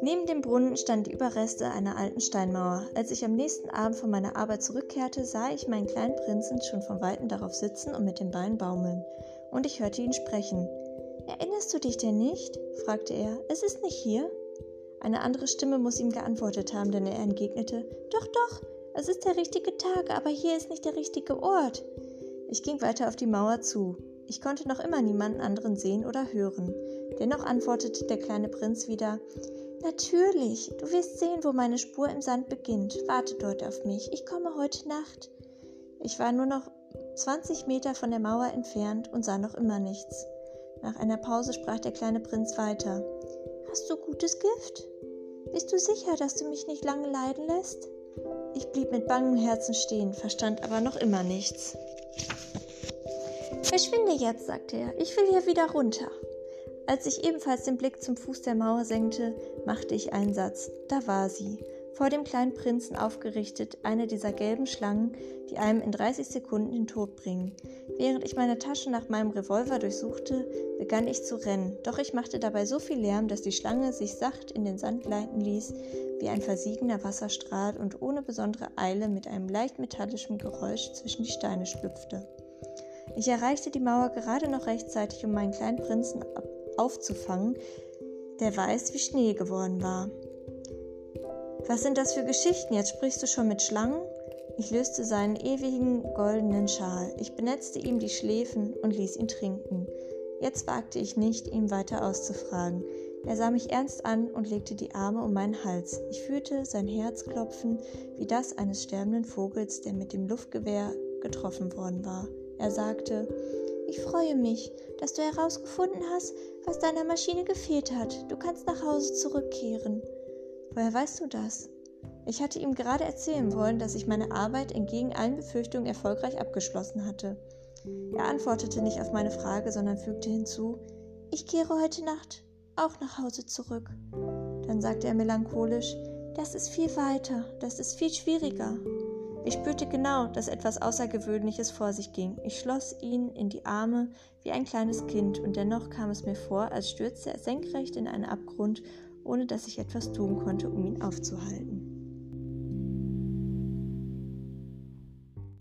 Neben dem Brunnen standen die Überreste einer alten Steinmauer. Als ich am nächsten Abend von meiner Arbeit zurückkehrte, sah ich meinen kleinen Prinzen schon von weitem darauf sitzen und mit den Beinen baumeln. Und ich hörte ihn sprechen. Erinnerst du dich denn nicht? fragte er. Es ist nicht hier. Eine andere Stimme muss ihm geantwortet haben, denn er entgegnete Doch, doch, es ist der richtige Tag, aber hier ist nicht der richtige Ort. Ich ging weiter auf die Mauer zu. Ich konnte noch immer niemanden anderen sehen oder hören. Dennoch antwortete der kleine Prinz wieder Natürlich, du wirst sehen, wo meine Spur im Sand beginnt. Warte dort auf mich, ich komme heute Nacht. Ich war nur noch 20 Meter von der Mauer entfernt und sah noch immer nichts. Nach einer Pause sprach der kleine Prinz weiter. Hast du gutes Gift? Bist du sicher, dass du mich nicht lange leiden lässt? Ich blieb mit bangem Herzen stehen, verstand aber noch immer nichts. Verschwinde jetzt, sagte er, ich will hier wieder runter. Als ich ebenfalls den Blick zum Fuß der Mauer senkte, machte ich einen Satz. Da war sie, vor dem kleinen Prinzen aufgerichtet, eine dieser gelben Schlangen, die einem in 30 Sekunden den Tod bringen. Während ich meine Tasche nach meinem Revolver durchsuchte, begann ich zu rennen, doch ich machte dabei so viel Lärm, dass die Schlange sich sacht in den Sand gleiten ließ, wie ein versiegender Wasserstrahl und ohne besondere Eile mit einem leicht metallischen Geräusch zwischen die Steine schlüpfte. Ich erreichte die Mauer gerade noch rechtzeitig, um meinen kleinen Prinzen aufzufangen, der weiß wie Schnee geworden war. Was sind das für Geschichten? Jetzt sprichst du schon mit Schlangen? Ich löste seinen ewigen goldenen Schal. Ich benetzte ihm die Schläfen und ließ ihn trinken. Jetzt wagte ich nicht, ihn weiter auszufragen. Er sah mich ernst an und legte die Arme um meinen Hals. Ich fühlte sein Herz klopfen wie das eines sterbenden Vogels, der mit dem Luftgewehr getroffen worden war. Er sagte, ich freue mich, dass du herausgefunden hast, was deiner Maschine gefehlt hat. Du kannst nach Hause zurückkehren. Woher weißt du das? Ich hatte ihm gerade erzählen wollen, dass ich meine Arbeit entgegen allen Befürchtungen erfolgreich abgeschlossen hatte. Er antwortete nicht auf meine Frage, sondern fügte hinzu, ich kehre heute Nacht auch nach Hause zurück. Dann sagte er melancholisch, das ist viel weiter, das ist viel schwieriger. Ich spürte genau, dass etwas Außergewöhnliches vor sich ging. Ich schloss ihn in die Arme wie ein kleines Kind, und dennoch kam es mir vor, als stürzte er senkrecht in einen Abgrund, ohne dass ich etwas tun konnte, um ihn aufzuhalten.